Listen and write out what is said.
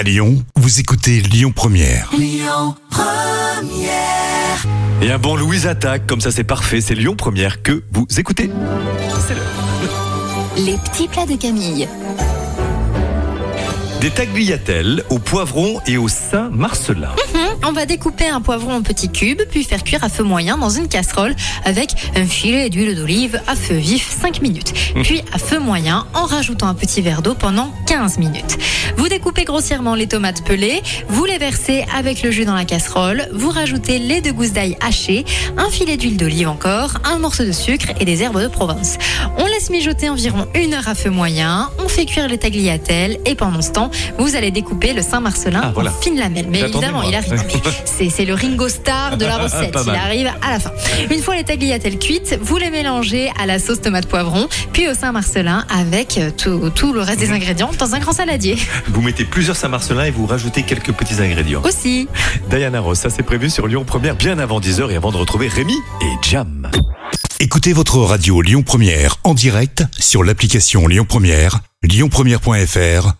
À Lyon, vous écoutez Lyon Première. Et un bon Louise attaque, comme ça c'est parfait, c'est Lyon Première que vous écoutez. C'est l'heure. Les petits plats de Camille. Des tagliatelles au poivron et au Saint-Marcelin. On va découper un poivron en petits cubes, puis faire cuire à feu moyen dans une casserole avec un filet d'huile d'olive à feu vif 5 minutes. Puis à feu moyen en rajoutant un petit verre d'eau pendant 15 minutes. Vous découpez grossièrement les tomates pelées, vous les versez avec le jus dans la casserole, vous rajoutez les deux gousses d'ail hachées, un filet d'huile d'olive encore, un morceau de sucre et des herbes de Provence. On laisse mijoter environ une heure à feu moyen, on fait cuire les tagliatelles et pendant ce temps, vous allez découper le Saint-Marcelin Ah, voilà. en fines lamelles. Mais évidemment, il arrive. C'est c'est le Ringo Starr de la recette. Il arrive à la fin. Une fois les tagliatelles cuites, vous les mélangez à la sauce tomate poivron, puis au Saint-Marcelin avec euh, tout, tout le reste des ingrédients dans un grand saladier. Vous mettez plusieurs Saint-Marcelin et vous rajoutez quelques petits ingrédients. Aussi. Diana Ross, ça c'est prévu sur Lyon Première bien avant 10h et avant de retrouver Rémi et Jam. Écoutez votre radio Lyon Première en direct sur l'application Lyon Première, lyonpremière.fr